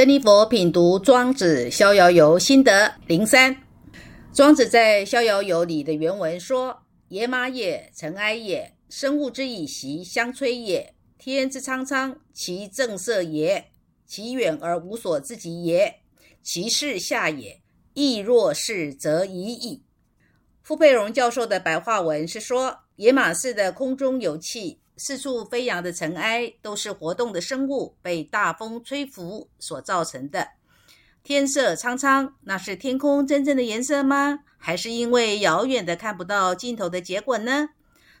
珍妮佛品读《庄子·逍遥游》心得零三。庄子在《逍遥游》里的原文说：“野马也，尘埃也；生物之以息，相摧也。天之苍苍，其正色也；其远而无所自及也。其势下也，亦若是，则已矣。”傅佩荣教授的白话文是说：野马似的空中有气。四处飞扬的尘埃都是活动的生物被大风吹拂所造成的。天色苍苍，那是天空真正的颜色吗？还是因为遥远的看不到尽头的结果呢？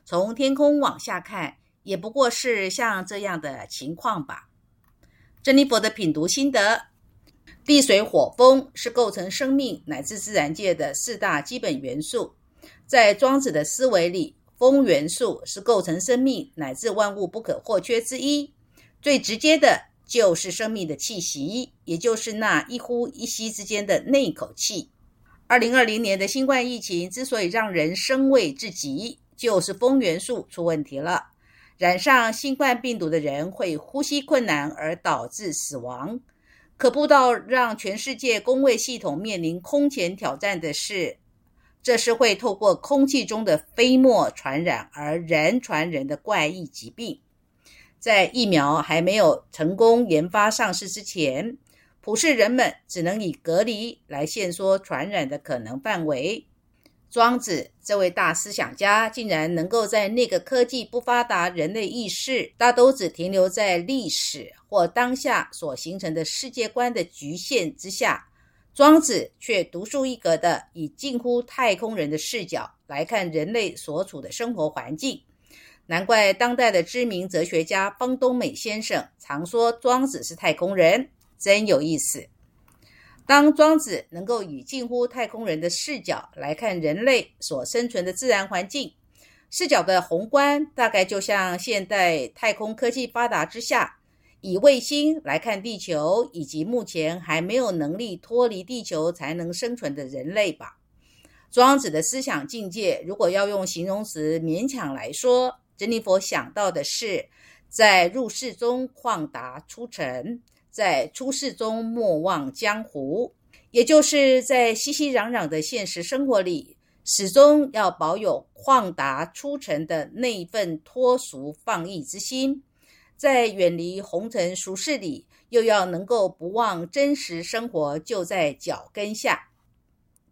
从天空往下看，也不过是像这样的情况吧。珍妮佛的品读心得：地水火风是构成生命乃至自然界的四大基本元素，在庄子的思维里。风元素是构成生命乃至万物不可或缺之一，最直接的就是生命的气息，也就是那一呼一吸之间的那一口气。二零二零年的新冠疫情之所以让人生畏至极，就是风元素出问题了。染上新冠病毒的人会呼吸困难而导致死亡。可不到让全世界工卫系统面临空前挑战的是。这是会透过空气中的飞沫传染而人传人的怪异疾病。在疫苗还没有成功研发上市之前，普世人们只能以隔离来限缩传染的可能范围。庄子这位大思想家，竟然能够在那个科技不发达、人类意识大都只停留在历史或当下所形成的世界观的局限之下。庄子却独树一格的以近乎太空人的视角来看人类所处的生活环境，难怪当代的知名哲学家方东美先生常说庄子是太空人，真有意思。当庄子能够以近乎太空人的视角来看人类所生存的自然环境，视角的宏观大概就像现代太空科技发达之下。以卫星来看地球，以及目前还没有能力脱离地球才能生存的人类吧。庄子的思想境界，如果要用形容词勉强来说，珍妮佛想到的是，在入世中旷达出尘，在出世中莫忘江湖，也就是在熙熙攘攘的现实生活里，始终要保有旷达出尘的那一份脱俗放逸之心。在远离红尘俗世里，又要能够不忘真实生活就在脚跟下。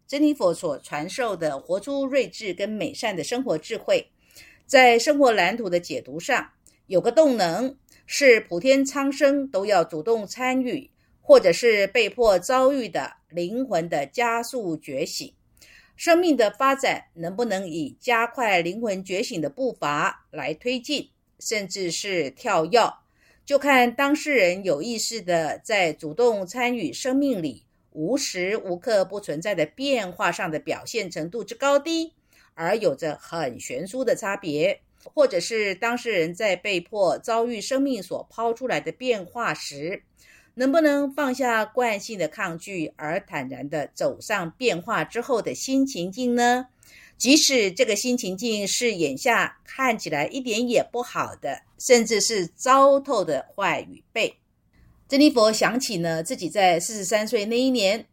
珍妮佛所传授的活出睿智跟美善的生活智慧，在生活蓝图的解读上，有个动能是普天苍生都要主动参与，或者是被迫遭遇的灵魂的加速觉醒。生命的发展能不能以加快灵魂觉醒的步伐来推进？甚至是跳跃，就看当事人有意识的在主动参与生命里无时无刻不存在的变化上的表现程度之高低，而有着很悬殊的差别；或者是当事人在被迫遭遇生命所抛出来的变化时，能不能放下惯性的抗拒，而坦然的走上变化之后的新情境呢？即使这个新情境是眼下看起来一点也不好的，甚至是糟透的坏与背，珍妮佛想起呢自己在四十三岁那一年，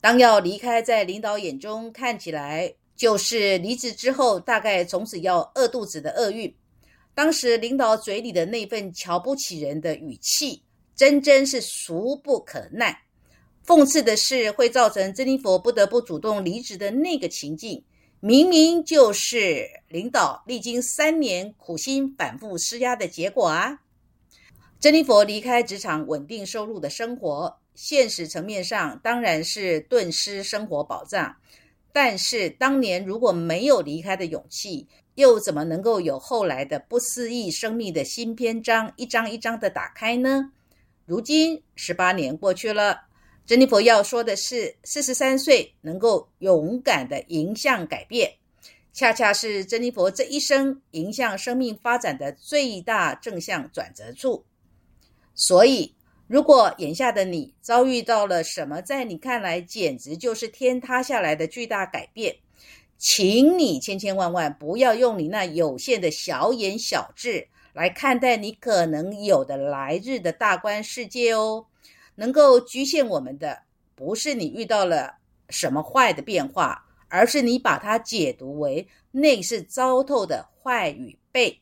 当要离开，在领导眼中看起来就是离职之后大概从此要饿肚子的厄运。当时领导嘴里的那份瞧不起人的语气，真真是俗不可耐。讽刺的是，会造成珍妮佛不得不主动离职的那个情境。明明就是领导历经三年苦心反复施压的结果啊！珍妮佛离开职场稳定收入的生活，现实层面上当然是顿失生活保障。但是当年如果没有离开的勇气，又怎么能够有后来的不思议生命的新篇章一张一张的打开呢？如今十八年过去了。珍妮佛要说的是，四十三岁能够勇敢的迎向改变，恰恰是珍妮佛这一生迎向生命发展的最大正向转折处。所以，如果眼下的你遭遇到了什么在你看来简直就是天塌下来的巨大改变，请你千千万万不要用你那有限的小眼小智来看待你可能有的来日的大观世界哦。能够局限我们的，不是你遇到了什么坏的变化，而是你把它解读为那是糟透的坏与背。